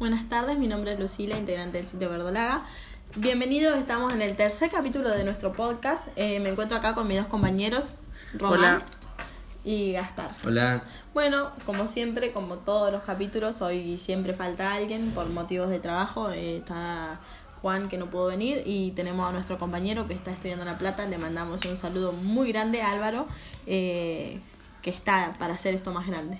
Buenas tardes, mi nombre es Lucila, integrante del sitio Verdolaga. Bienvenidos, estamos en el tercer capítulo de nuestro podcast. Eh, me encuentro acá con mis dos compañeros, Román Hola. y Gaspar. Hola. Bueno, como siempre, como todos los capítulos, hoy siempre falta alguien por motivos de trabajo. Eh, está Juan que no pudo venir y tenemos a nuestro compañero que está estudiando en La Plata. Le mandamos un saludo muy grande a Álvaro, eh, que está para hacer esto más grande.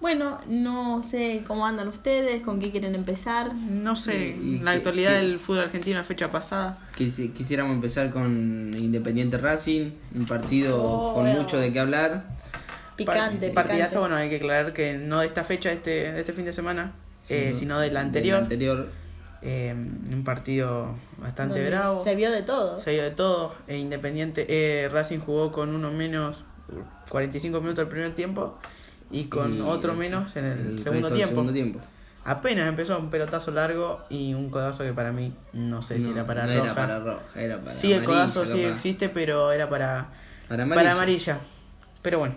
Bueno, no sé cómo andan ustedes, con qué quieren empezar. No sé, Y- y la que- actualidad que- del fútbol argentino la fecha pasada. Quisi- Quisiéramos empezar con Independiente Racing, un partido Oh, con bueno. mucho de qué hablar. Picante, Par- Partidazo, picante. bueno, hay que aclarar que no de esta fecha, este, de este fin de semana, eh, Sino sino de la del anterior. anterior. Eh, un partido bastante donde bravo. Se vio de todo. Se dio de todo. E Independiente, eh, Racing jugó con uno menos 45 minutos el primer tiempo y con Y otro menos en el, resto segundo, tiempo. segundo tiempo. Apenas empezó un pelotazo largo y un codazo que para mí no sé si No, era para no roja. era para roja, era para sí, el amarilla, codazo sí capaz. existe, pero era para, Para amarilla. para amarilla. Pero bueno.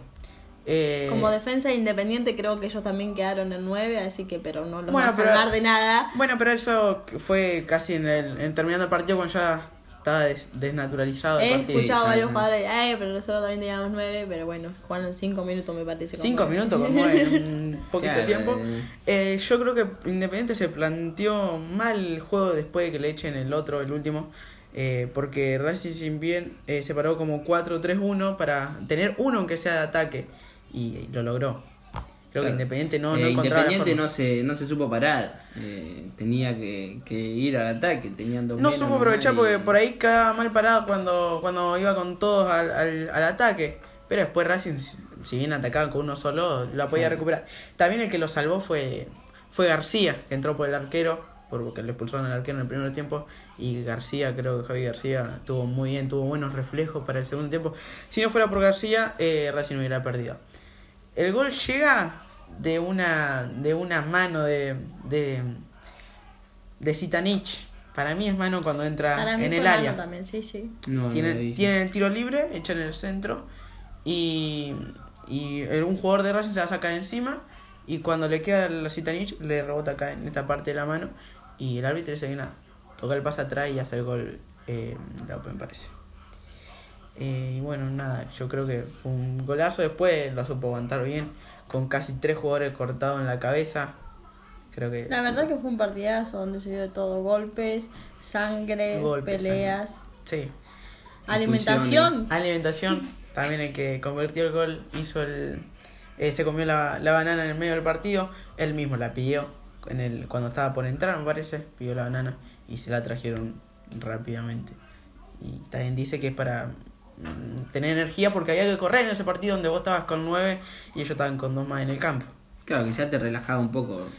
Eh, Como defensa independiente creo que ellos también quedaron en 9, así que pero no los Bueno, va a pero- salvar de nada. Bueno, pero eso fue casi en el en terminando el partido cuando ya estaba des- desnaturalizado el He escuchado Sí, varios jugadores, "Ay, pero nosotros también teníamos 9, pero bueno, jugaron 5 minutos me parece. con Cinco nueve". minutos con nueve en un poquito Claro, tiempo. eh. Yo creo que Independiente se planteó mal el juego después de que le echen el otro, el último. eh, porque Racing bien eh, se paró como 4-3-1 para tener uno aunque sea de ataque. Y lo logró. Creo que. Independiente no, no Eh, Independiente no se, no se supo parar. Eh, tenía que, que ir al ataque. Tenían dos No menos supo aprovechar y- porque por ahí quedaba mal parado cuando, cuando iba con todos al, al, al ataque. Pero después Racing, si si bien atacaba con uno solo, la podía Claro. recuperar. También el que lo salvó fue, fue García, que entró por el arquero, porque le expulsaron al arquero en el primer tiempo. Y García, creo que Javi García estuvo muy bien, tuvo buenos reflejos para el segundo tiempo. Si no fuera por García, eh, Racing hubiera perdido. El gol llega de una, de una mano de, de, de Zitanich. Para mí es mano cuando entra Para mí en fue el mano área. también, sí, sí. No, Tienen, tienen el tiro libre, echan en el centro y, y el- un jugador de Racing se la saca de encima y cuando le queda la Zitanich le rebota acá en esta parte de la mano y el árbitro dice que nada, toca el pase atrás y hace el gol eh, me parece. Eh, y bueno, nada, yo creo que fue un golazo, después lo supo aguantar bien, con casi tres jugadores cortados en la cabeza. Creo que... La verdad que fue un partidazo donde se vio de todo, golpes, sangre, Golpes, peleas, Sí. alimentación. Alimentación, también el que convirtió el gol hizo el. eh, se comió la, la banana en el medio del partido, él mismo la pidió en el, cuando estaba por entrar, me parece, pidió la banana y se la trajeron rápidamente. Y también dice que es para tener energía porque había que correr en ese partido donde vos estabas con nueve y ellos estaban con dos más en el campo. Claro, que ya te relajaba un poco los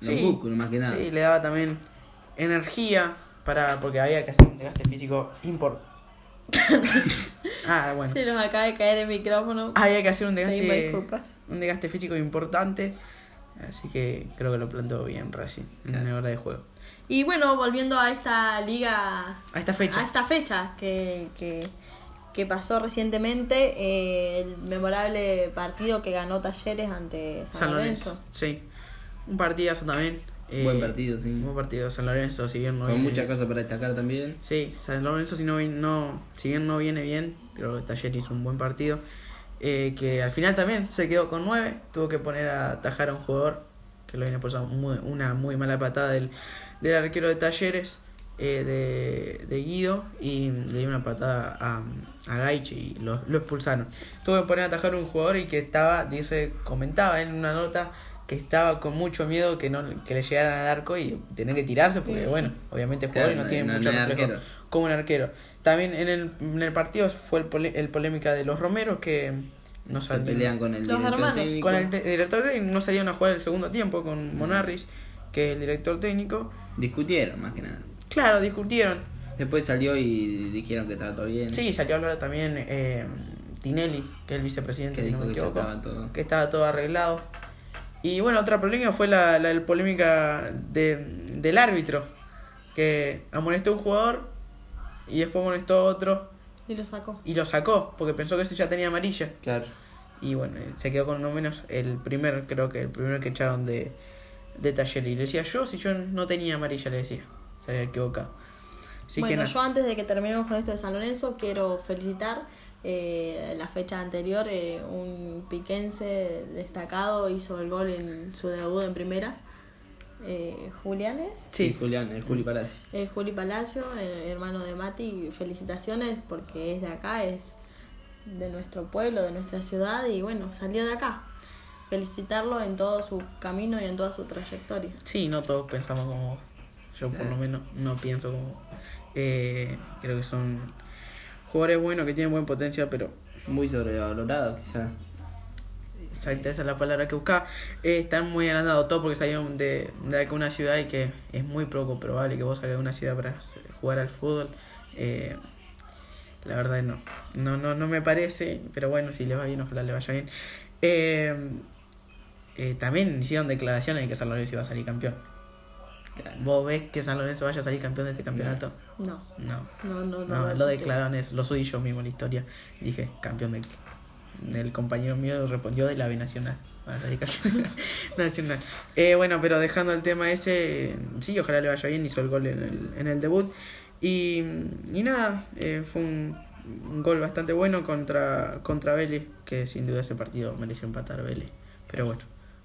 Sí, músculos, más que nada. Sí, le daba también energía para porque había que hacer un desgaste físico importante. ah, bueno. Se nos acaba de caer el micrófono. Había que hacer un desgaste, un desgaste físico importante. Así que creo que lo planteó bien Racing en una hora de juego. Y bueno, volviendo a esta liga, A esta fecha. a esta fecha que, que, que pasó recientemente, eh, el memorable partido que ganó Talleres ante San, San Lorenzo. Lorenzo. Sí. Un partidazo también. eh, Buen partido, sí. Un buen partido. San Lorenzo, si bien no Con viene- muchas cosas para destacar también. Sí, San Lorenzo, si, no, no, si bien no viene bien, creo que Taller hizo un buen partido. eh, que al final también se quedó con 9. Tuvo que poner a atajar a un jugador que lo viene por una muy mala patada del, del arquero de Talleres, eh, de, de Guido, y le dio una patada a, a Gaich y lo, lo expulsaron. Tuvo que poner a atajar a un jugador y que estaba, dice, comentaba en una nota que estaba con mucho miedo que no que le llegaran al arco y tener que tirarse porque Sí, sí. bueno obviamente es jugador Claro, y no tiene no- mucho no reflejo como un arquero. También en el, en el partido fue el, pole- el polémica de los Romeros que no Se salieron- pelean con el director técnico. con el director técnico, no salieron a jugar el segundo tiempo con Monarris, que es el director técnico. Discutieron, más que nada. Claro, discutieron. Después salió y dijeron que estaba todo bien. Sí, salió a hablar también eh, Tinelli, que es el vicepresidente, Que si no dijo me que equivoco, estaba todo. que estaba todo arreglado. Y bueno, otra polémica fue la, la, la polémica de, del árbitro, que amonestó a un jugador y después amonestó a otro Y lo sacó. y lo sacó porque pensó que ese ya tenía amarilla. Claro. Y bueno, se quedó con uno menos. El primer, creo que el primero que echaron de, de Taller. Y le decía yo, si yo no tenía amarilla, le decía. Se había equivocado. Así que bueno, nada. yo antes de que terminemos con esto de San Lorenzo, quiero felicitar eh, la fecha anterior, eh, un piquense destacado hizo el gol en su debut en primera. Eh, Julián es. Sí, Julián, el Juli Palacio. Eh, Juli Palacio, el hermano de Mati, felicitaciones porque es de acá, es de nuestro pueblo, de nuestra ciudad y bueno, salió de acá. Felicitarlo en todo su camino y en toda su trayectoria. Sí, no todos pensamos como vos. Yo por lo menos no pienso como. Eh, creo que son jugadores buenos que tienen buen potencial, pero Muy sobrevalorado, quizás. exacta esa es la palabra que buscaba. Eh, están muy agrandados todos porque salieron de, de acá una ciudad y que es muy poco probable que vos salgas de una ciudad para jugar al fútbol. Eh, la verdad no. no. No no me parece, pero bueno, si les va bien, ojalá le vaya bien. Eh, eh, también hicieron declaraciones de que San Lorenzo iba a salir campeón. ¿Vos ves que San Lorenzo vaya a salir campeón de este campeonato? No, No. no, no. Lo posible. declararon, es, lo subí yo mismo la historia. Dije, campeón del, del compañero mío respondió de la B Nacional. Ah. Nacional. Eh, bueno, pero dejando el tema ese, sí, ojalá le vaya bien, hizo el gol en el, en el debut. Y, y nada, eh, fue un, un gol bastante bueno contra, contra Vélez, que sin duda ese partido mereció empatar Vélez. Pero bueno,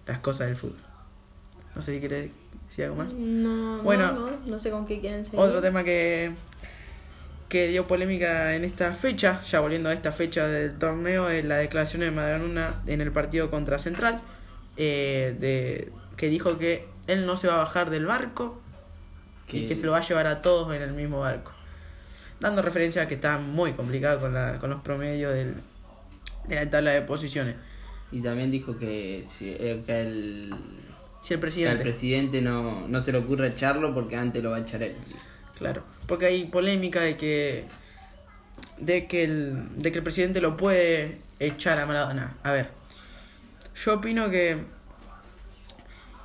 las cosas del fútbol. No sé si quiere decir algo más. No, Bueno. no, no, no sé con qué quieren seguir. Otro tema que, que dio polémica en esta fecha, ya volviendo a esta fecha del torneo, es la declaración de Madranuna en el partido contra Central, eh, de, que dijo que él no se va a bajar del barco y que se lo va a llevar a todos en el mismo barco. Dando referencia a que está muy complicado con, la, con los promedios del, de la tabla de posiciones. Y también dijo que, si, eh, que, el, Si el que al presidente... presidente no, no se le ocurre echarlo porque antes lo va a echar él. Claro, porque hay polémica de que de que el de que el presidente lo puede echar a Maradona. A ver, yo opino que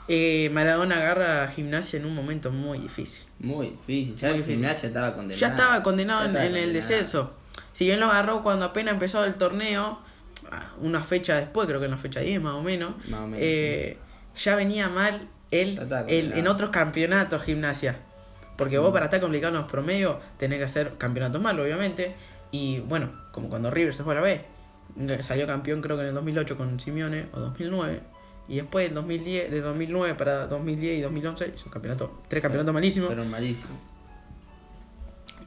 eh, Maradona agarra a Gimnasia en un momento muy difícil. Muy difícil. Ya Muy el difícil. gimnasia estaba condenado. Ya estaba condenado Ya en, estaba en el descenso. Si bien lo agarró cuando apenas empezó el torneo, ah, una fecha después, creo que en la fecha 10 más o menos, Más o menos, eh, ya venía mal el- en otros campeonatos gimnasia. Porque vos para estar complicado en los promedios tenés que hacer campeonatos malos, obviamente. Y bueno, como cuando River se fue a la B, salió campeón creo que en el 2008 con Simeone o 2009. Y después del 2010, de 2009 para 2010 y 2011 hizo campeonato, tres campeonatos malísimos Pero malísimo.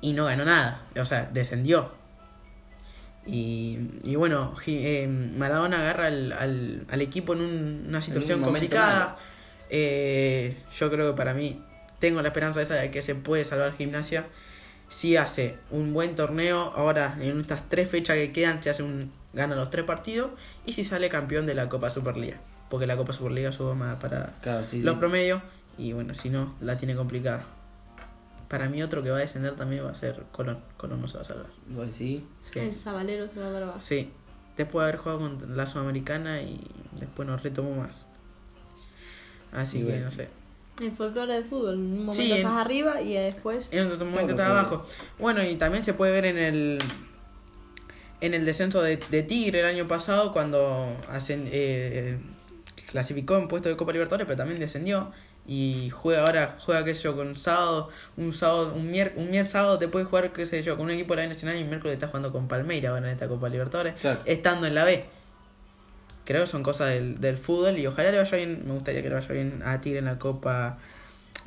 y no ganó nada. O sea, descendió. Y, y bueno, eh, Maradona agarra al, al, al equipo en un- una situación un complicada. Eh, yo creo que para mí, tengo la esperanza esa de que se puede salvar gimnasia. Si hace un buen torneo, ahora en estas tres fechas que quedan, se hace un, gana los tres partidos. Y si sale campeón de la Copa Superliga. Porque la Copa Superliga sube más para Claro, sí, los sí. promedios. Y bueno, si no, la tiene complicada. Para mí otro que va a descender también va a ser Colón. Colón no se va a salvar. ¿Vos decís? El Sí. Zabalero se va a barbar. Sí. Después de haber jugado con la Sudamericana y después no retomó más. Así Y que bueno. no sé. El folclore del fútbol. En un momento Sí, en- estás arriba y después. En otro momento todo. abajo. Bueno, y también se puede ver en el en el descenso de, de Tigre el año pasado cuando hacen, eh, clasificó en puesto de Copa Libertadores, pero también descendió y juega ahora juega qué sé yo con sábado, un sábado, un mier, un mier sábado te puede jugar qué sé yo con un equipo de la B Nacional y el miércoles está jugando con Palmeira ahora en esta Copa Libertadores, Claro. estando en la B. Creo que son cosas del, del fútbol y ojalá le vaya bien, me gustaría que le vaya bien a Tigre en la Copa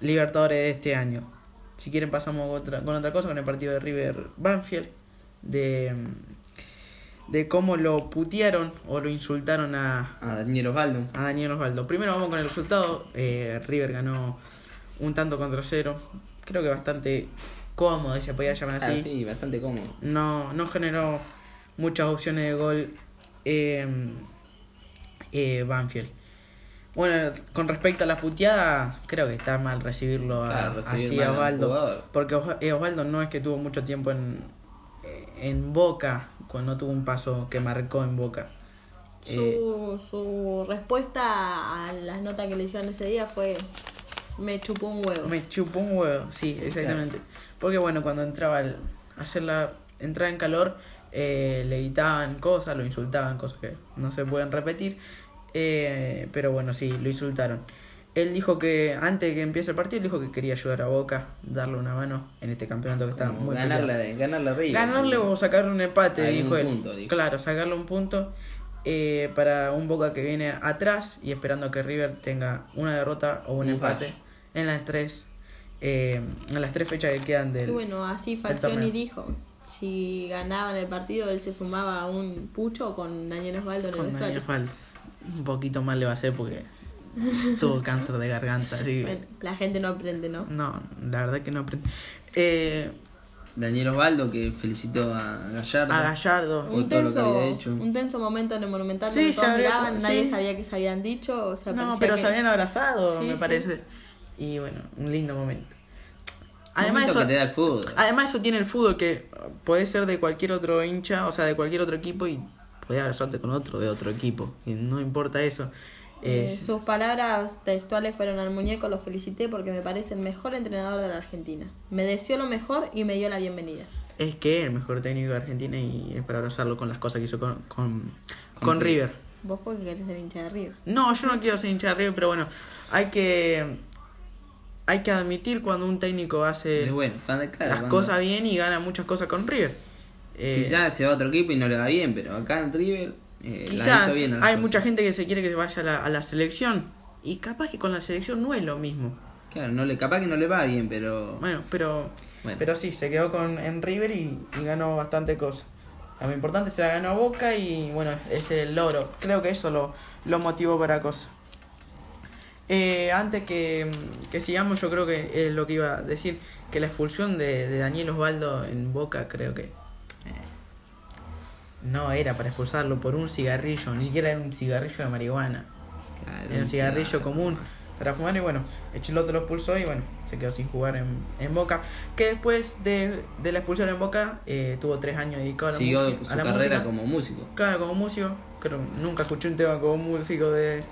Libertadores de este año. Si quieren pasamos con otra, con otra cosa, con el partido de River Banfield, de, de cómo lo putearon o lo insultaron a, A Daniel Osvaldo. a Daniel Osvaldo. Primero vamos con el resultado. Eh, River ganó un tanto contra cero. Creo que bastante cómodo, se podía llamar Ah, así. sí, bastante cómodo. No, no generó muchas opciones de gol eh, eh, Banfield. Bueno, con respecto a la puteada, creo que está mal recibirlo a, Claro, recibir así a Osvaldo. Porque eh, Osvaldo no es que tuvo mucho tiempo en, eh, en Boca, cuando tuvo un paso que marcó en Boca. Eh, Su, su respuesta a las notas que le hicieron ese día fue: Me chupó un huevo. Me chupó un huevo, sí, exactamente. Porque bueno, cuando entraba al hacer la entrada en calor, eh, le gritaban cosas, lo insultaban, cosas que no se pueden repetir. Eh, pero bueno, sí, lo insultaron. Él dijo que antes de que empiece el partido, dijo que quería ayudar a Boca, darle una mano en este campeonato que está muy ganarle, ganarle a River. Ganarle o sacarle un empate, dijo él. punto, dijo. Claro, sacarle un punto eh, para un Boca que viene atrás y esperando que River tenga una derrota o un, Un empate fallo. en las tres eh, en las tres fechas que quedan del Y bueno, así Falcioni dijo. Si ganaban el partido, él se fumaba un pucho con Daniel Osvaldo en el con. Daniel Faldo. Un poquito más le va a hacer porque tuvo cáncer de garganta, así Bueno, la gente no aprende, ¿no? no, la verdad que no aprende. Eh, Daniel Osvaldo que felicitó a Gallardo. a Gallardo, Un todo lo que tenso, había hecho. un tenso momento en el Monumental Sí, todos miraban, nadie sabía que se habían dicho. O sea, No, pero que- se habían abrazado, Sí, me sí. parece. Y bueno, un lindo momento. Además Además, eso, que te da el fútbol. además eso tiene el fútbol que puede ser de cualquier otro hincha, o sea, de cualquier otro equipo y puede abrazarte con otro de otro equipo. Y no importa eso. Eh, sus palabras textuales fueron al muñeco, lo felicité porque me parece el mejor entrenador de la Argentina. Me deseó lo mejor y me dio la bienvenida. es que es el mejor técnico de Argentina y es para abrazarlo con las cosas que hizo con, con, Con con River. River. Vos porque querés ser hincha de River. No, yo no quiero ser hincha de River, pero bueno, hay que hay que admitir cuando un técnico hace Es bueno, cuando- claro, las cuando- cosas bien y gana muchas cosas con River. Eh, Quizás se va a otro equipo y no le va bien, pero acá en River eh, quizás bien. hay cosas. mucha gente que se quiere que vaya a la, a la selección y capaz que con la selección no es lo mismo. Claro, no le, capaz que no le va bien, pero. Bueno, pero Bueno. pero sí, se quedó con en River y, y ganó bastante cosas. Lo importante se la ganó a Boca y bueno, es el logro. Creo que eso lo, lo motivó para cosas. Eh, antes que, que sigamos, yo creo que es lo que iba a decir, que la expulsión de, de Daniel Osvaldo en Boca creo que no era para expulsarlo por un cigarrillo, ni siquiera era un cigarrillo de marihuana. claro, Era un cigarrillo común para fumar y bueno, el Chiloto lo expulsó y bueno, se quedó sin jugar en, en Boca. Que después de, de la expulsión en Boca eh, tuvo tres años dedicado a la, Siguió música, su a la carrera música. como músico. Claro, como músico. Creo, nunca escuché un tema como músico de,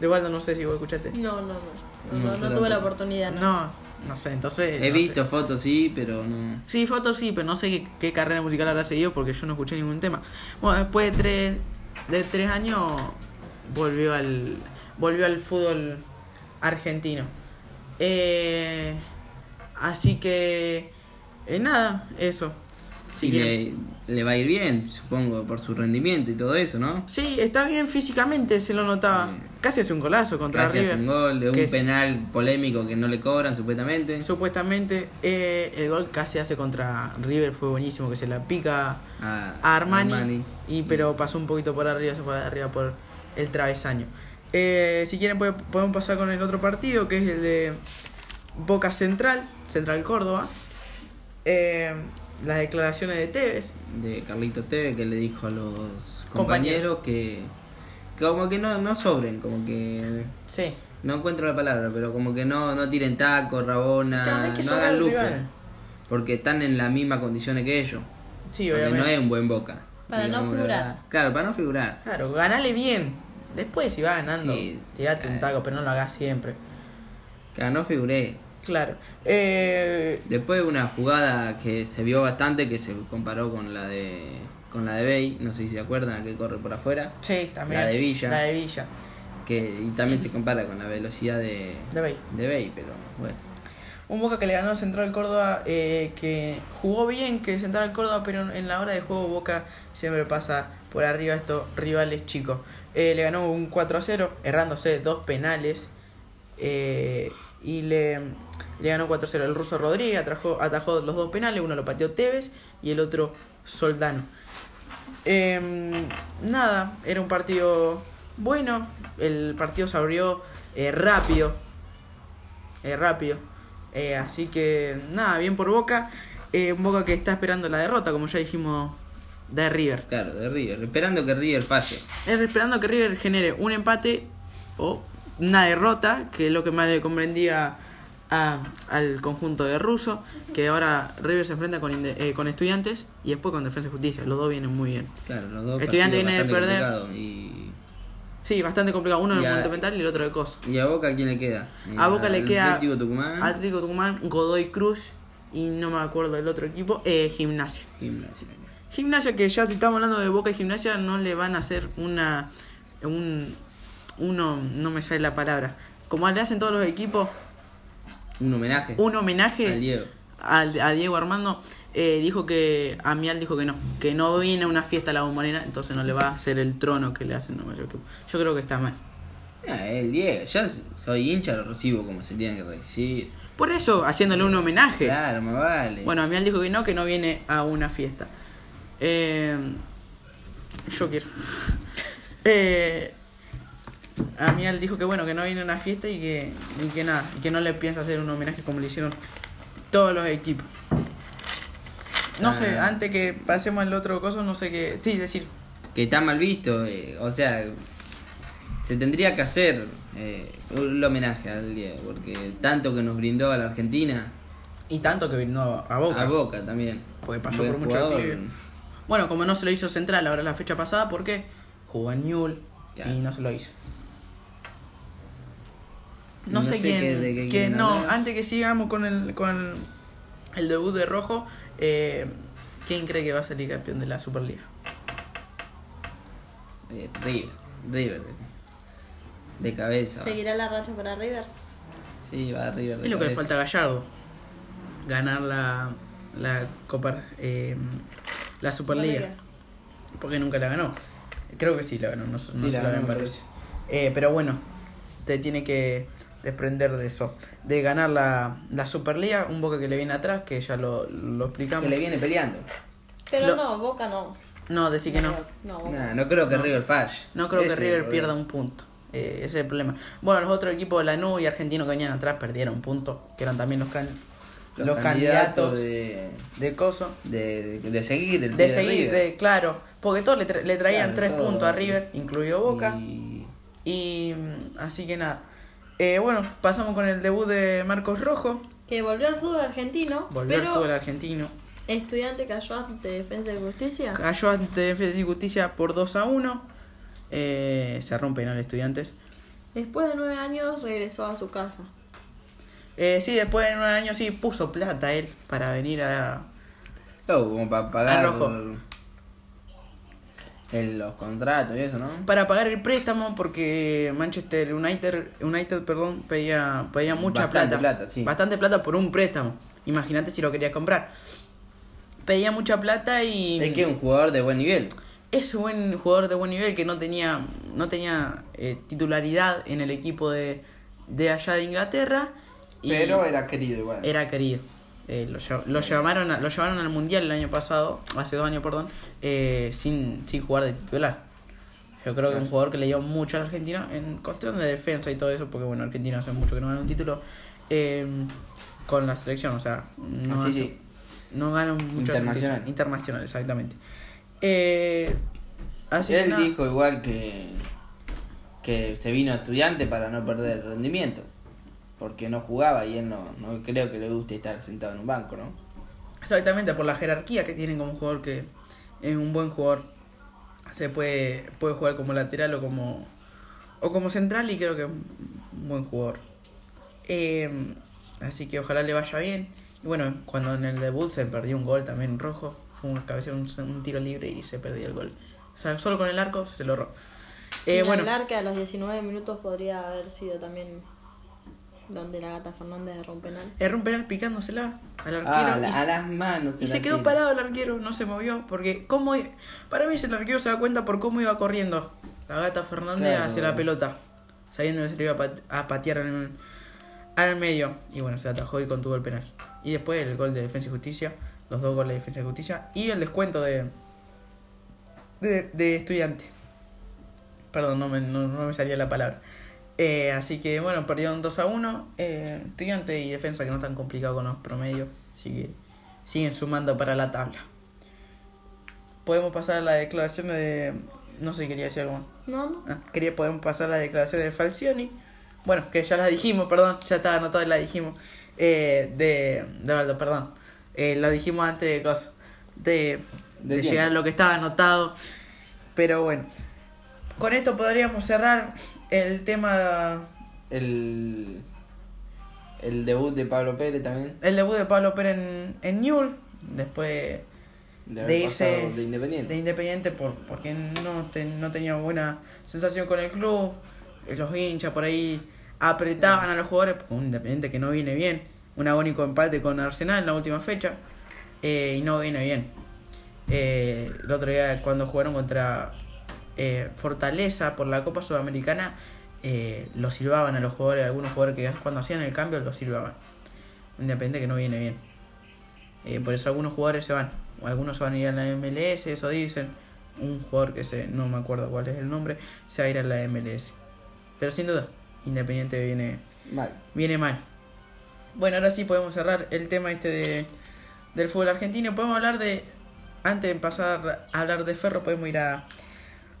de Waldo, no sé si vos escuchaste. No, no, no. No, No, no, tuve la oportunidad. No. No, sé, entonces... He no visto sé. fotos, sí, pero no. Sí, fotos sí, pero no sé qué, qué carrera musical habrá seguido porque yo no escuché ningún tema. Bueno, después de tres, de tres años volvió al, volvió al fútbol argentino. Eh, así que, eh, nada, eso. Si y le, le va a ir bien, supongo, por su rendimiento y todo eso, ¿no? Sí, está bien físicamente, se lo notaba. Casi hace un golazo contra Casi hace un gol de un es- penal polémico que no le cobran, supuestamente. Supuestamente eh, el gol casi hace contra River fue buenísimo, que se la pica A, a Armani, y pero pasó un poquito por arriba, se fue de arriba por el travesaño. Eh, si quieren puede- podemos pasar con el otro partido que es el de Boca Central, Central Córdoba. Eh, las declaraciones de Tevez. de Carlito Teve que le dijo a los Compañeros. compañeros que como que no, no sobren, como que Sí. no encuentro la palabra, pero como que no, no tiren taco, rabona, Claro, no hagan rival. porque están en las mismas condiciones que ellos. Sí, porque obviamente. no es un buen boca. Para no figurar. Claro, para no figurar. Claro, ganale bien. Después si va ganando, Sí, tirate un taco, pero no lo hagas siempre. Claro, no figuré. Claro. Eh, Después una jugada que se vio bastante que se comparó con la de con la de Bey, no sé si se acuerdan, que corre por afuera, sí, también. La de Villa. La de Villa. que y también se compara con la velocidad de De Bey. de Bey, pero bueno. Un Boca que le ganó Central Córdoba, eh, que jugó bien que Central Córdoba, pero en la hora de juego Boca siempre pasa por arriba a estos rivales chicos. Eh, le ganó un 4 a 0, errándose dos penales. eh, y le, le ganó 4 a 0. El ruso Rodríguez atajó, atajó los dos penales, uno lo pateó Tevez y el otro Soldano. Em, nada, era un partido bueno. El partido se abrió eh, rápido. Eh, rápido. Eh, así que nada, bien por Boca. Eh, un Boca que está esperando la derrota, como ya dijimos, de River. Claro, de River, esperando que River falle. Es esperando que River genere un empate o una derrota, que es lo que más le comprendía a- al conjunto de Russo, que ahora River se enfrenta con, eh, con estudiantes y después con Defensa y Justicia. Los dos vienen muy bien. Claro, los dos Estudiante partidos viene de perder. Y, Sí, bastante complicado. Uno en el Monumental y el otro de Cos. y a Boca quién le queda? A Boca le queda Atlético Tucumán. Atlético Tucumán, Godoy Cruz y no me acuerdo del otro equipo, eh, Gimnasia. Gimnasia. Gimnasia que ya si estamos hablando de Boca y Gimnasia no le van a hacer una un uno no me sale la palabra como le hacen todos los equipos, Un homenaje un homenaje al Diego. al- a Diego Armando. eh, dijo que Amial dijo que no, que no viene a una fiesta a la bombonera, entonces no le va a hacer el trono que le hacen mayor equipo. Yo creo que está mal. Ah, el Diego, yo soy hincha, lo recibo como se tiene que recibir. Por eso, haciéndole un homenaje. Claro, me vale. Bueno, Amial dijo que no, que no viene a una fiesta. Eh, yo quiero. Eh, Amial dijo que bueno, que no viene a una fiesta y que, y que nada, y que no le piensa hacer un homenaje como le hicieron todos los equipos. No sé, Ah. antes que pasemos al otro coso, no sé qué. Sí, decir. que está mal visto, eh, o sea, se tendría que hacer eh, un homenaje al Diego, porque tanto que nos brindó a la Argentina, Y tanto que vino a Boca. a Boca también. Porque pasó Buen por mucho. Bueno, como no se lo hizo central ahora la fecha pasada, ¿por qué? Jugó en Newell Claro. y no se lo hizo. No, No sé, sé quién. qué- de qué quién- quieren no, hablar. antes que sigamos con el, con el debut de Rojo, eh, ¿quién cree que va a salir campeón de la Superliga? Eh, River, River. De cabeza. va. ¿Seguirá la racha para River? Sí, va River de Es lo que le falta a Gallardo. Ganar la, la Copa. eh, la Superliga. Superliga. Porque nunca la ganó. Creo que sí la ganó, no, no Sí, se la la ganó, me parece. Eh, pero bueno, te tiene que desprender de eso. De ganar la, la Superliga, un Boca que le viene atrás, que ya lo, lo explicamos. Que le viene peleando. Pero Lo- no, Boca no. No, decir que no. No. Nah, no creo que No. River falle. No creo Ese que River pierda un punto. Eh, ese es el problema. Bueno, los otros equipos de Lanús y Argentino que venían atrás perdieron puntos, que eran también los, can- los, candidatos, de, de, Coso. de, de, de seguir el De seguir, de, claro, porque todos le, tra- le traían Claro, tres todo. puntos a River, incluido Boca. Y- Y mm, así que nada. Eh, bueno, pasamos con el debut de Marcos Rojo. Que volvió al fútbol argentino. Volvió pero al fútbol argentino. estudiante cayó ante Defensa y Justicia. Cayó ante Defensa y Justicia por 2 a 1. Eh, se rompen al estudiantes. Después de nueve años regresó a su casa. Eh, sí, después de un año sí puso plata él para venir a... Oh, como para pagar Rojo. El- los contratos y eso, ¿no? Para pagar el préstamo porque Manchester United, United perdón, pedía, pedía mucha Bastante plata. plata, sí. Bastante plata por un préstamo. Imagínate si lo quería comprar. Pedía mucha plata y... Es que es un jugador de buen nivel. es un buen jugador de buen nivel que no tenía no tenía eh, titularidad en el equipo de, de allá de Inglaterra y era querido igual. era querido Eh, lo, lo llamaron a- lo llevaron al mundial el año pasado hace dos años perdón eh, sin sin jugar de titular yo creo que un jugador que le dio mucho a la Argentina en cuestión de defensa y todo eso porque bueno Argentina hace mucho que no gana un título eh, con la selección o sea no Ah, sí, hace- sí. no ganan mucho Internacional. internacional exactamente eh, así Él dijo igual que, que se vino estudiante para no perder el rendimiento. Porque no jugaba y él no, no creo que le guste estar sentado en un banco, ¿no? Exactamente, por la jerarquía que tienen como jugador que es un buen jugador. Se puede, puede jugar como lateral o como o como central y creo que es un buen jugador. Eh, así que ojalá le vaya bien. Y bueno, cuando en el debut se perdió un gol también rojo, fue un cabeceo, un, un tiro libre y se perdió el gol. O sea, solo con el arco se lo robó. Eh, Sin bueno, hablar que a los 19 minutos podría haber sido también donde la gata Fernández erró un penal. erró un penal picándosela al arquero. Ah, a, y a las manos. Y se quedó parado el arquero, no se movió, porque cómo i- para mí el arquero se da cuenta por cómo iba corriendo la gata Fernández Claro. hacia la pelota, sabiendo que se le iba a, pat- a patear al, al medio. Y bueno, se atajó y contuvo el penal. Y después el gol de Defensa y Justicia, los dos goles de Defensa y Justicia, y el descuento de, de, de estudiante. Perdón, no me, no, no me salía la palabra. Eh, así que bueno, perdieron 2 a 1. Eh, estudiante y defensa que no están complicados con los promedios. Así que siguen sumando para la tabla. Podemos pasar a la declaración de. No sé, quería decir algo más. No, no. Ah, quería, podemos pasar a la declaración de Falcioni. Bueno, que ya la dijimos, perdón, ya estaba anotado y la dijimos. Eh, de. De Valdo, perdón. Eh, lo dijimos antes de cosas. De, De de llegar a lo que estaba anotado. Pero bueno. Con esto podríamos cerrar el tema. El, el debut de Pablo Pérez también. El debut de Pablo Pérez en, en Newell. Después De, irse de Independiente. de Independiente por, porque no, te- no tenía buena sensación con el club. Los hinchas por ahí apretaban a los jugadores, un Independiente que no viene bien, un agónico empate con Arsenal en la última fecha, eh, y no viene bien. Eh, el otro día cuando jugaron contra eh, Fortaleza por la Copa Sudamericana, eh, lo silbaban a los jugadores, algunos jugadores que cuando hacían el cambio lo silbaban. Independiente que no viene bien. Eh, por eso algunos jugadores se van. Algunos se van a ir a la MLS, eso dicen. Un jugador que se, no me acuerdo cuál es el nombre, se va a ir a la MLS. Pero sin duda, Independiente viene, Mal. viene mal. Bueno, ahora sí podemos cerrar el tema este de, del fútbol argentino. Podemos hablar de, antes de pasar a hablar de Ferro, podemos ir a,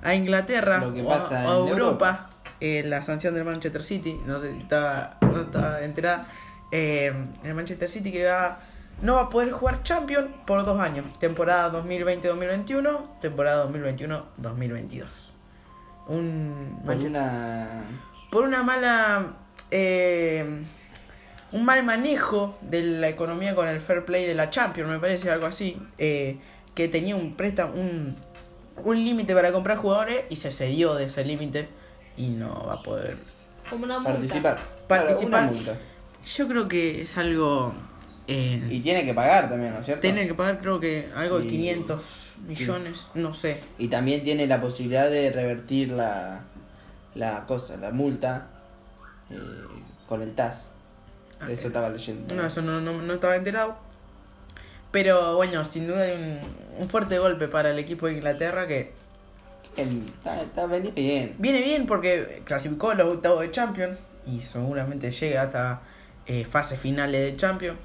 a Inglaterra Lo que o a- pasa Europa. Europa. Eh, la sanción del Manchester City, no sé si estaba, no estaba enterada. Eh, el Manchester City que va, no va a poder jugar Champions por dos años. Temporada 2020-2021, temporada 2021-2022. Un Por Manchester- una. por una mala eh, un mal manejo de la economía con el fair play de la Champions me parece algo así que tenía un préstamo un, un límite para comprar jugadores y se cedió de ese límite y no va a poder Como una multa. Participar. Participar. Claro, una multa. yo creo que es algo eh, Y tiene que pagar también, ¿no es cierto? tiene que pagar creo que algo de Y- 500 millones no sé Y también tiene la posibilidad de revertir la, la cosa, la multa, eh, con el TAS. Eso estaba leyendo. No, eso no, no, no estaba enterado. Pero bueno, sin duda hay un, un fuerte golpe para el equipo de Inglaterra que Está, está venido bien. viene bien porque clasificó a los octavos de Champions y seguramente llega hasta eh, fases finales de Champions.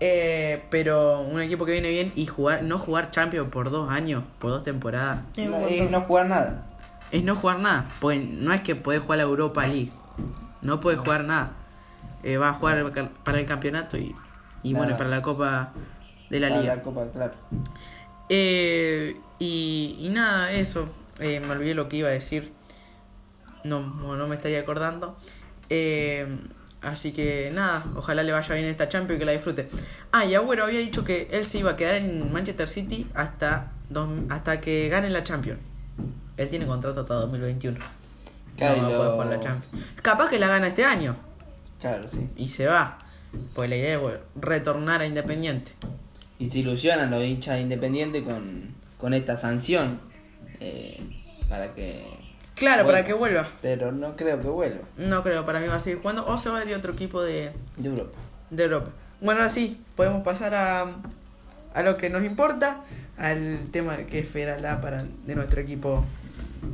Eh, pero un equipo que viene bien y jugar no jugar Champions por dos años, por dos temporadas, No, es no jugar nada. es no jugar nada. Pues no es que podés jugar la Europa League, no podés jugar nada. Eh, va a jugar para el campeonato y, y Nada bueno, más. para la Copa de la Para Liga. La Copa, claro. Eh, y, y nada, eso. Eh, me olvidé lo que iba a decir. No, no me estaría acordando. Eh, así que nada, ojalá le vaya bien esta Champions y que la disfrute. Ah, y Agüero había dicho que él se iba a quedar en Manchester City hasta, dos- hasta que gane la Champions. Él tiene contrato hasta 2021. Claro, no va y a poder lo- jugar la Champions. Capaz que la gana este año Claro, sí. y se va. Pues la idea es bueno, retornar a Independiente. Y se ilusionan los hinchas de Independiente con, con esta sanción. eh, para que. Claro, Vuelva. para que vuelva. Pero no creo que vuelva. No creo, para mí va a seguir jugando. O se va a ir a otro equipo de, De Europa. de Europa. Bueno, ahora sí, podemos pasar a, a lo que nos importa, al tema que es la para de nuestro equipo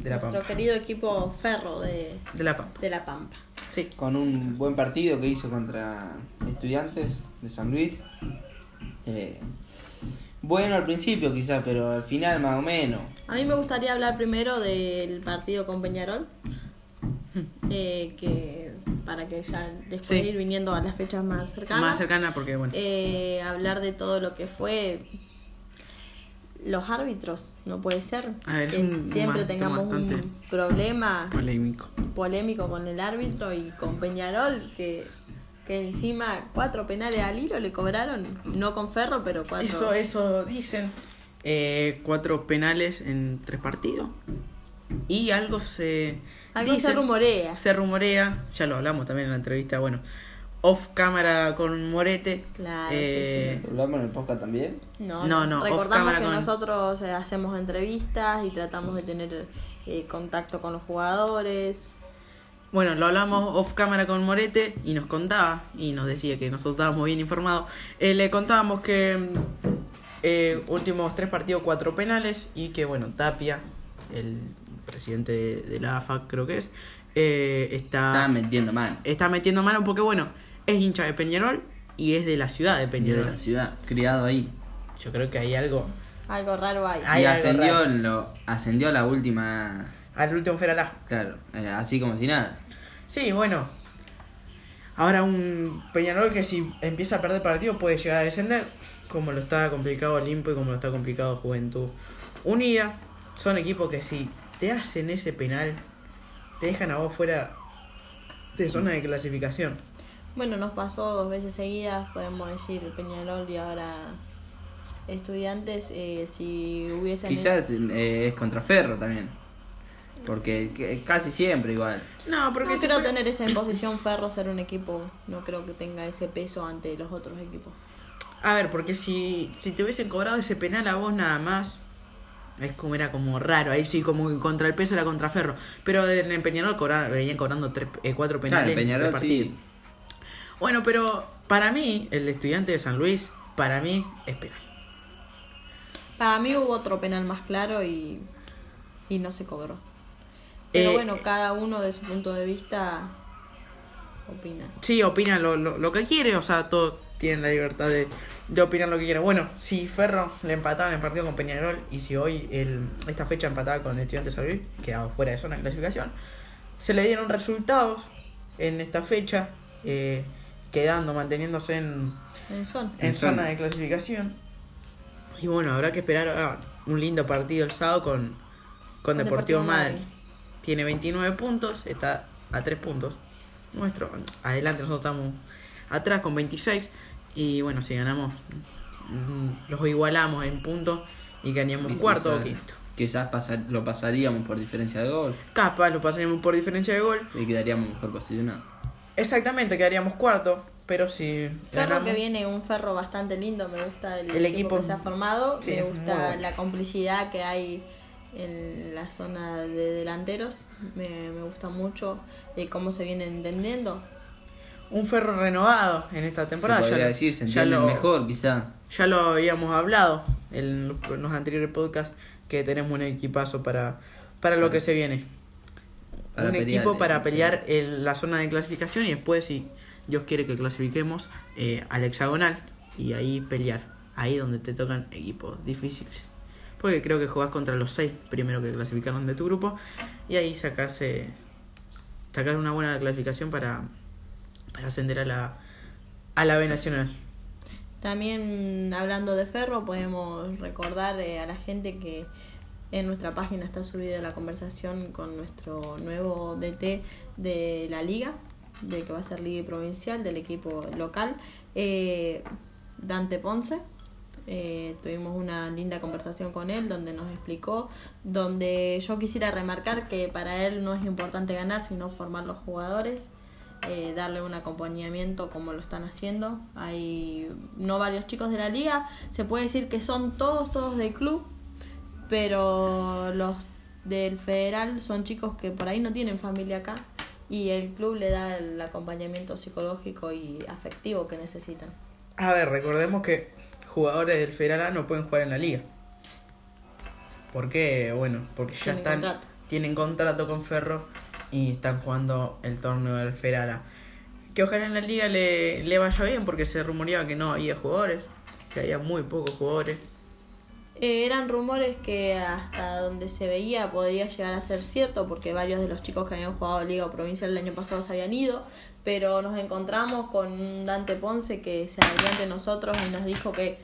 de La Nuestro Pampa. querido equipo Ferro de, De La Pampa. de La Pampa. Sí. Con un buen partido que hizo contra Estudiantes de San Luis. Eh, bueno al principio quizás, pero al final más o menos. A mí me gustaría hablar primero del partido con Peñarol. eh, que para que ya después Sí. ir viniendo a las fechas más cercanas. Más cercana porque, bueno. eh, hablar de todo lo que fue los árbitros, no puede ser A ver, es que un siempre tengamos un problema polémico. polémico con el árbitro y con Peñarol que, que encima cuatro penales al hilo le cobraron, no con Ferro, pero cuatro. Eso, eso dicen. Eh, cuatro penales en tres partidos. Y algo se. Algo se rumorea. Se rumorea, ya lo hablamos también en la entrevista, bueno, off cámara con Morete. Claro, sí, eh, ¿Hablamos en el podcast también? No, No, no, off Recordamos cámara que con- nosotros eh, hacemos entrevistas y tratamos de tener eh, contacto con los jugadores. Bueno, lo hablamos off cámara con Morete y nos contaba y nos decía que nosotros estábamos bien informados. Eh, le contábamos que mm, eh, últimos tres partidos, cuatro penales y que, bueno, Tapia, el presidente de, de la AFA creo que es, eh, está, Estaba metiendo mal. está metiendo mano porque, bueno, es hincha de Peñarol y es de la ciudad de Y de Peñarol. la ciudad, criado ahí. Yo creo que hay algo. Algo raro hay. Hay y ascendió, raro. lo, ascendió a la última. Al último Feralá. Claro, eh, así como si nada. Sí, bueno. Ahora un Peñarol que si empieza a perder partido puede llegar a descender, como lo está complicado Olimpo y como lo está complicado Juventud Unida. Son equipos que si te hacen ese penal, te dejan a vos fuera de zona de clasificación. Bueno, nos pasó dos veces seguidas, podemos decir, Peñarol y ahora Estudiantes. eh, si hubiesen. Quizás eh, es contra Ferro también. Porque que- casi siempre igual. No, porque no creo tener esa imposición Ferro ser un equipo, no creo que tenga ese peso ante los otros equipos. A ver, porque si, si te hubiesen cobrado ese penal a vos nada más, es como era como raro, ahí sí como que contra el peso era contra Ferro. Pero en el Peñarol cobra- venían cobrando tres, eh, cuatro Claro, penales el en Peñarol sí. Bueno, pero para mí, el estudiante de San Luis, para mí es penal. Para mí hubo otro penal más claro y, y no se cobró. Pero Eh, bueno, cada uno de su punto de vista opina. Sí, opina lo, lo, lo que quiere, o sea, todos tienen la libertad de, de opinar lo que quieran. Bueno, si Ferro le empataba en el partido con Peñarol y si hoy el, esta fecha empataba con el estudiante de quedaba fuera de zona de clasificación, se le dieron resultados en esta fecha, eh, quedando, manteniéndose en, En son. en En zona zona. de clasificación. Y bueno, habrá que esperar a un lindo partido el sábado con, con Con Deportivo, Deportivo Madre. Madre. Tiene 29 puntos, está a 3 puntos. Nuestro, adelante, nosotros estamos atrás con 26. Y bueno, si ganamos, mm, los igualamos en puntos y ganaríamos Y cuarto o quinto. Quizás pasar, lo pasaríamos por diferencia de gol Capaz lo pasaríamos por diferencia de gol. y quedaríamos mejor posicionados. Exactamente, quedaríamos cuarto. Pero si Ferro ganamos, que viene un ferro bastante lindo, me gusta el, El equipo, equipo- que se ha formado, sí, me gusta bueno. la complicidad que hay en la zona de delanteros, me, me gusta mucho eh, cómo se vienen entendiendo. un ferro renovado en esta temporada. se lo- decir, se ya lo- mejor quizá. Ya lo habíamos hablado en los- anteriores podcasts que tenemos un equipazo para, para lo que se viene. Para un pelear, equipo eh, para pelear en la zona de clasificación y después, si Dios quiere que clasifiquemos, eh, al hexagonal y ahí pelear. Ahí donde te tocan equipos difíciles. Porque creo que jugás contra los seis primero que clasificaron de tu grupo y ahí sacarse sacar una buena clasificación para, para ascender a la, a la B Nacional. También hablando de Ferro, podemos recordar eh, a la gente que en nuestra página está subida la conversación con nuestro nuevo DT de la liga, de que va a ser liga provincial del equipo local, eh, Dante Ponce. Eh, tuvimos una linda conversación con él donde nos explicó, donde yo quisiera remarcar que para él no es importante ganar, sino formar los jugadores eh, darle un acompañamiento como lo están haciendo. Hay no varios chicos de la liga, se puede decir que son todos, todos del club, pero los del federal son chicos que por ahí no tienen familia acá y el club le da el acompañamiento psicológico y afectivo que necesitan. A ver, recordemos que jugadores del Federal A no pueden jugar en la liga. ¿Por qué? Bueno, porque ya Tienen están contrato. tienen contrato con Ferro y están jugando el torneo del Federal A. Que ojalá en la liga le, le vaya bien porque se rumoreaba que no había jugadores, que había muy pocos jugadores. Eh, eran rumores que hasta donde se veía podría llegar a ser cierto porque varios de los chicos que habían jugado Liga Provincial el año pasado se habían ido, pero nos encontramos con un Dante Ponce que se abrió ante nosotros y nos dijo que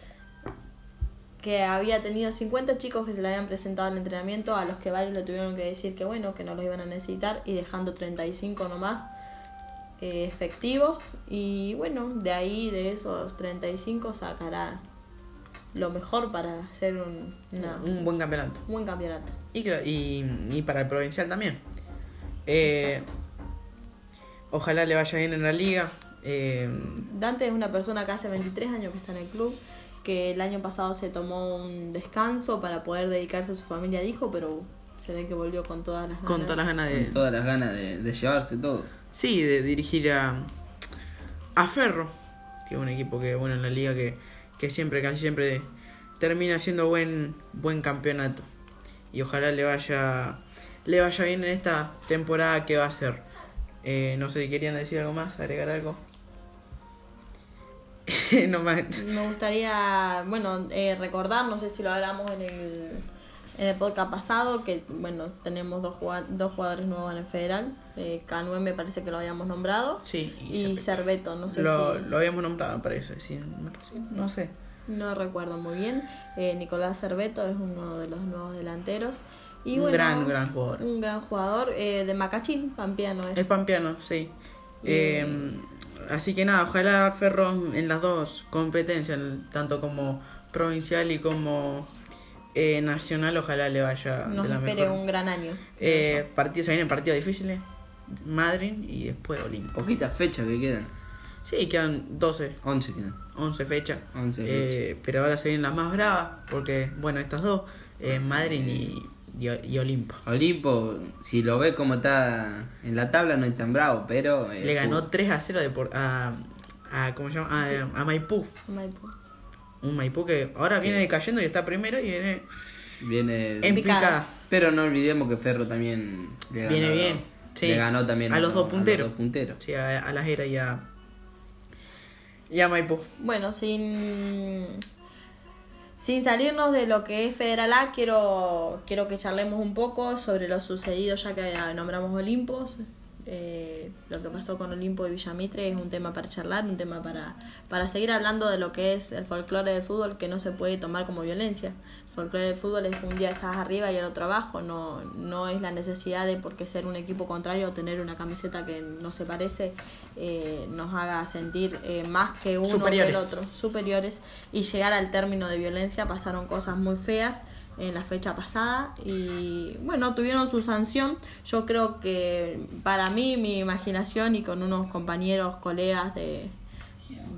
que había tenido 50 chicos que se le habían presentado al entrenamiento, a los que varios le tuvieron que decir que bueno, que no los iban a necesitar y dejando 35 nomás eh, efectivos y bueno, de ahí de esos 35 sacará lo mejor para hacer un, una- Un buen campeonato. un buen campeonato. Y, y, y para el provincial también. Eh, Exacto. Ojalá le vaya bien en la liga. Eh, Dante es una persona que hace 23 años que está en el club, que el año pasado se tomó un descanso para poder dedicarse a su familia, dijo, pero se ve que volvió con todas las ganas. con todas las ganas de, Con todas las ganas de, de llevarse todo. Sí, de dirigir a, a Ferro, que es un equipo que, bueno, en la liga que, que siempre, casi siempre termina siendo buen, buen campeonato. Y ojalá le vaya, le vaya bien en esta temporada que va a ser. Eh, no sé si querían decir algo más, agregar algo. no más. Me gustaría, bueno, eh, recordar, no sé si lo hablamos en el, en el podcast pasado, que bueno, tenemos dos, dos jugadores nuevos en el federal. Eh, Canue me parece que lo habíamos nombrado. Sí, Y Cerveto, no sé lo, si... lo habíamos nombrado, me parece. Sí, me parece, no sé. No recuerdo muy bien. Eh, Nicolás Cerveto es uno de los nuevos delanteros. Y un bueno, gran, gran jugador. Un gran jugador eh, de Macachín, Pampeano es. Es pampeano, sí. Y- Eh, así que nada, ojalá Ferro en las dos competencias, tanto como provincial y como Eh, Nacional ojalá le vaya Nos de la espere mejor. un gran año. Eh, partidos, se vienen partidos difíciles. Madrid y después Olimpo. Poquitas fechas que quedan. Sí, quedan 12, 11 quedan. 11 fechas. 11 Eh, pero ahora se vienen las más bravas, porque, bueno, estas dos, eh, Madrid y, y, y Olimpo. Olimpo, si lo ves como está en la tabla, no es tan bravo, pero. eh, Le ganó fútbol. 3 a 0 de por- a, a, ¿cómo se llama? A, a Maipú. Maipú. Un Maipú que ahora viene cayendo y está primero y viene Viene. en picada. picada. Pero no olvidemos que Ferro también le ganó. Viene bien, sí. Le ganó también A los dos punteros. dos punteros. Sí, a, a la Jera y a, y a Maipú. Bueno, sin, sin salirnos de lo que es Federal A, quiero, quiero que charlemos un poco sobre lo sucedido ya que nombramos Olimpos. Eh, lo que pasó con Olimpo y Villamitre es un tema para charlar, un tema para, para seguir hablando de lo que es el folclore del fútbol que no se puede tomar como violencia. El folclore del fútbol es un día estás arriba y el otro abajo, no, no es la necesidad de porque ser un equipo contrario o tener una camiseta que no se parece eh, nos haga sentir eh, más que uno Superiores. del otro, superiores y llegar al término de violencia pasaron cosas muy feas en la fecha pasada y bueno, tuvieron su sanción. Yo creo que para mí, mi imaginación y con unos compañeros, colegas de,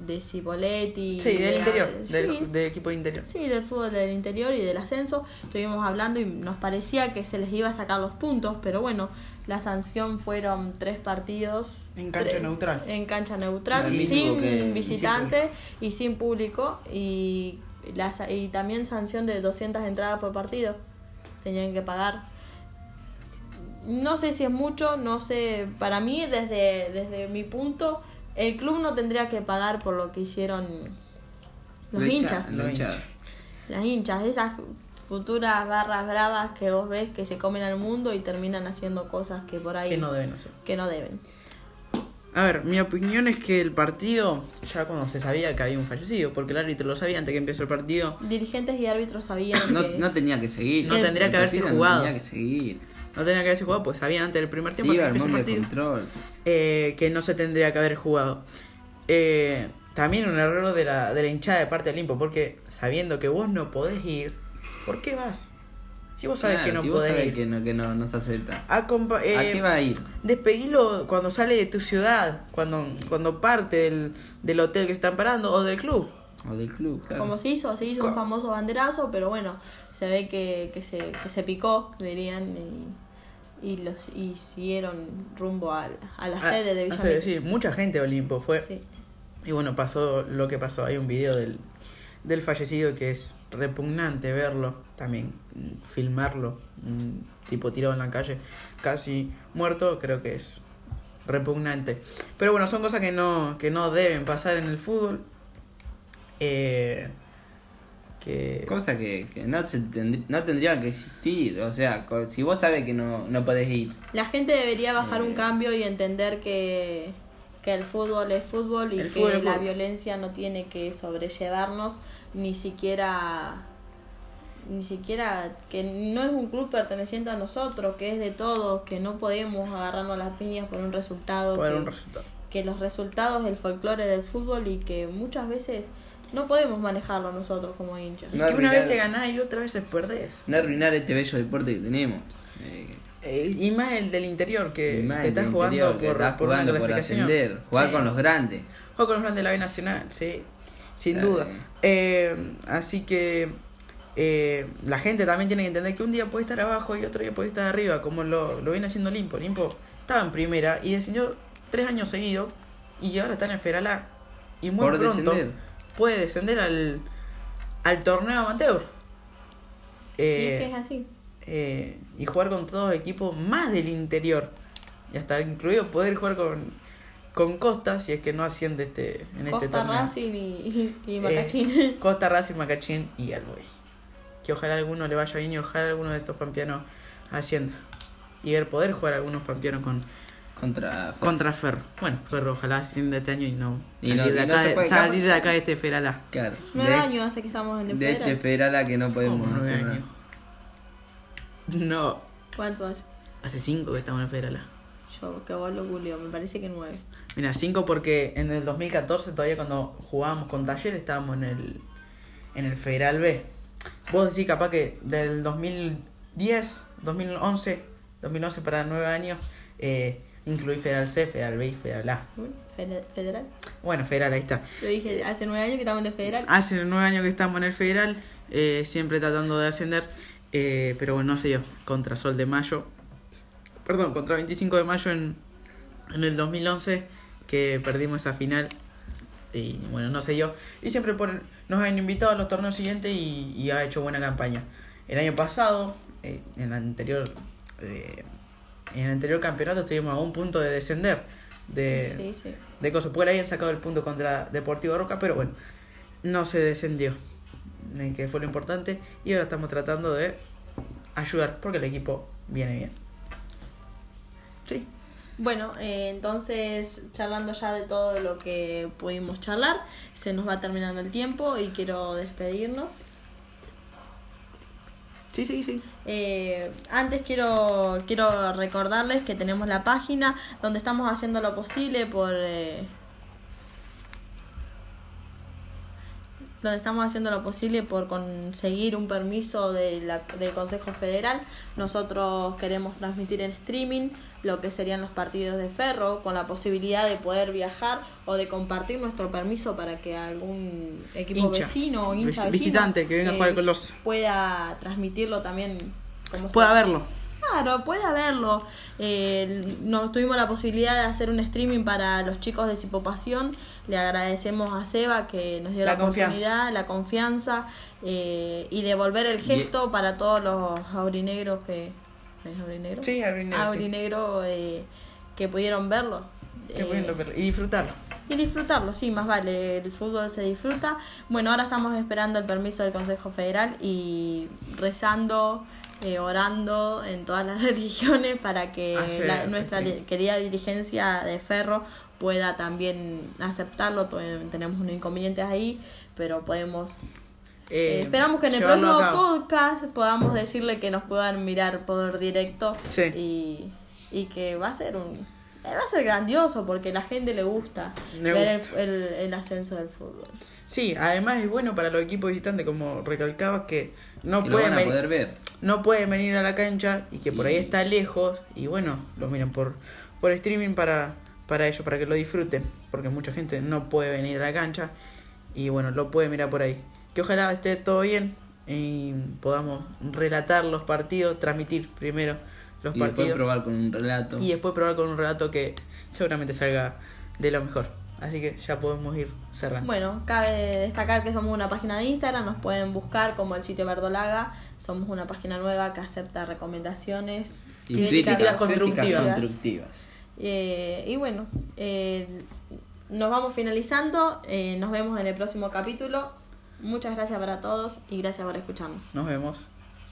de Cipoletti. Sí, del de- interior, sí, del, del equipo de interior. Sí, del fútbol del interior y del ascenso. Estuvimos hablando y nos parecía que se les iba a sacar los puntos, pero bueno, la sanción fueron tres partidos. En cancha neutral. En cancha neutral, sin visitantes y sin público. Y, la sa- y también sanción de 200 entradas por partido. Tenían que pagar. No sé si es mucho, no sé. Para mí, desde, desde mi punto, el club no tendría que pagar por lo que hicieron los hinchas las hinchas, esas futuras barras bravas que vos ves que se comen al mundo y terminan haciendo cosas que por ahí Que no deben hacer. que no deben. A ver, mi opinión es que el partido, ya cuando se sabía que había un fallecido, porque el árbitro lo sabía antes que empezó el partido, Dirigentes y árbitros sabían No, que no tenía que seguir. No tendría que El haberse jugado. No tenía que seguir. no tenía que haberse jugado, pues sabían antes del primer tiempo antes que empezó el partido, control. eh, que no se tendría que haber jugado. Eh, también un error de la, de la hinchada de parte del Olimpo, porque sabiendo que vos no podés ir, ¿por qué vas? Si vos sabés Claro, que no si vos podés sabés ir. que no, que no, no se acepta. ¿A eh, qué va a ir? Despedilo cuando sale de tu ciudad, cuando, cuando parte del, del hotel que están parando o del club. O del club, claro. como se hizo, se hizo un famoso banderazo, pero bueno, se ve que, que se, que se picó, dirían, y, y los y siguieron rumbo al- a, la Ah, sede de Villamitre. sí, mucha gente de Olimpo fue. Sí. Y bueno, pasó lo que pasó. Hay un video del, del fallecido que es repugnante verlo, también mm, filmarlo, un tipo tirado en la calle, casi muerto, creo que es repugnante. Pero bueno, son cosas que no, que no deben pasar en el fútbol. Eh, que Cosa que, que no, se tendr- no tendría que existir. O sea, si vos sabés que no, no podés ir. La gente debería bajar un Eh. cambio y entender que, que el fútbol es fútbol y El que fútbol la fútbol. violencia no tiene que sobrellevarnos ni siquiera ni siquiera que no es un club perteneciente a nosotros, que es de todos, que no podemos agarrarnos las piñas por un resultado, puede que, un resultado. que los resultados del folclore del fútbol y que muchas veces no podemos manejarlo nosotros como hinchas. Y No que una vez se ganás y otra vez se perdés. No arruinar este bello deporte que tenemos. Eh, Eh, y más el del interior, que y te estás jugando por, estás por una jugando por clasificación. ascender. Jugar Sí. con los grandes. Juego con los grandes de la B Nacional, sí, sin duda. Eh, así que eh, la gente también tiene que entender que un día puede estar abajo y otro día puede estar arriba, como lo, lo viene haciendo Limpo. Limpo estaba en primera y descendió tres años seguidos y ahora está en A. Y muy Por pronto descender. puede descender al, al torneo amateur. y Eh, es que es así. Eh, y jugar con todos equipos más del interior. Y hasta incluido poder jugar con, con Costa, si es que no asciende este, en este Costa torneo. Racing y, y Eh, Macachín. Costa, Racing, Macachín y Alboy. Que ojalá alguno le vaya bien y ojalá alguno de estos pampeanos ascienda. Y ver poder jugar algunos pampeanos con, Contra. contra Ferro. Bueno, Ferro ojalá ascienda este año y no Y salir, no- de, y no acá, se de- salir de acá de este Feralá. Claro. Nueve años hace que estamos en el de federal. este federal a que no podemos nueve hacer nada. No, ¿Cuánto hace? hace cinco que estamos en el Feralá. Yo, que vos lo googleó, me parece que nueve. Mira, 5 porque en el 2014 todavía cuando jugábamos con Taller estábamos en el en el Federal B. vos decís capaz que del 2010, 2011, 2011 para 9 años, eh, incluí Federal C, Federal B y Federal A. Fede- Federal. Bueno, Federal, ahí está. Yo dije hace nueve años que estamos en el Federal. Hace 9 años que estamos en el Federal, eh, siempre tratando de ascender, eh, pero bueno, no sé yo, contra Sol de Mayo, perdón, contra 25 de Mayo en, en el 2011, que perdimos esa final, y bueno, no sé yo, y siempre por, nos han invitado a los torneos siguientes y, y ha hecho buena campaña. El año pasado, eh, en el anterior... eh, en el anterior campeonato estuvimos a un punto de descender de, Sí, sí. de cosas. Por ahí han sacado el punto contra Deportivo Roca, pero bueno, no se descendió, que fue lo importante. Y ahora estamos tratando de ayudar, porque el equipo viene bien. Sí, Bueno, eh, entonces charlando ya de todo lo que pudimos charlar, se nos va terminando el tiempo y quiero despedirnos. sí, sí, sí. Eh, antes quiero quiero recordarles que tenemos la página donde estamos haciendo lo posible por eh, donde estamos haciendo lo posible por conseguir un permiso de la- del Consejo Federal. Nosotros queremos transmitir en streaming lo que serían los partidos de ferro, con la posibilidad de poder viajar o de compartir nuestro permiso para que algún equipo Hincha. vecino o hincha vecino, visitante que venga a jugar eh, con los- pueda transmitirlo también. Como Pueda sea. verlo. Claro, puede haberlo. Eh, nos tuvimos la posibilidad de hacer un streaming para los chicos de Cipopasión. Le agradecemos a Seba que nos dio la, oportunidad, la confianza eh, y devolver el gesto para todos los aurinegros que. ¿Es aurinegro? Sí, aurinegro, sí. Aurinegro, eh, que pudieron verlo. Qué Eh, bueno verlo. Y disfrutarlo. y disfrutarlo, sí, más vale, el fútbol se disfruta. Bueno, ahora estamos esperando el permiso del Consejo Federal y rezando, eh, orando en todas las religiones para que Hacer, la- nuestra querida dirigencia de Ferro pueda también aceptarlo. To- Tenemos unos inconvenientes ahí, pero podemos... Eh, eh, esperamos que en el próximo podcast podamos decirle que nos puedan mirar por directo Sí. y, y que va a ser un... Va a ser grandioso porque a la gente le gusta Le ver gusta. El, el, el ascenso del fútbol. Sí, además es bueno para los equipos visitantes, como recalcabas, que no que lo pueden van a venir- poder ver. no pueden venir a la cancha y que por ahí está lejos y bueno, los miran por, por streaming para, para ellos, para que lo disfruten, porque mucha gente no puede venir a la cancha y bueno, lo puede mirar por ahí. Que ojalá esté todo bien y podamos relatar los partidos, transmitir primero los Y después partidos probar con un relato. y después probar con un relato que seguramente salga de lo mejor. Así que ya podemos ir cerrando. Bueno, cabe destacar que somos una página de Instagram, nos pueden buscar como el sitio Verdolaga. Somos una página nueva que acepta recomendaciones y críticas críticas, críticas constructivas. constructivas. Eh, y bueno, eh, nos vamos finalizando. eh, nos vemos en el próximo capítulo. Muchas gracias para todos y gracias por escucharnos. Nos vemos.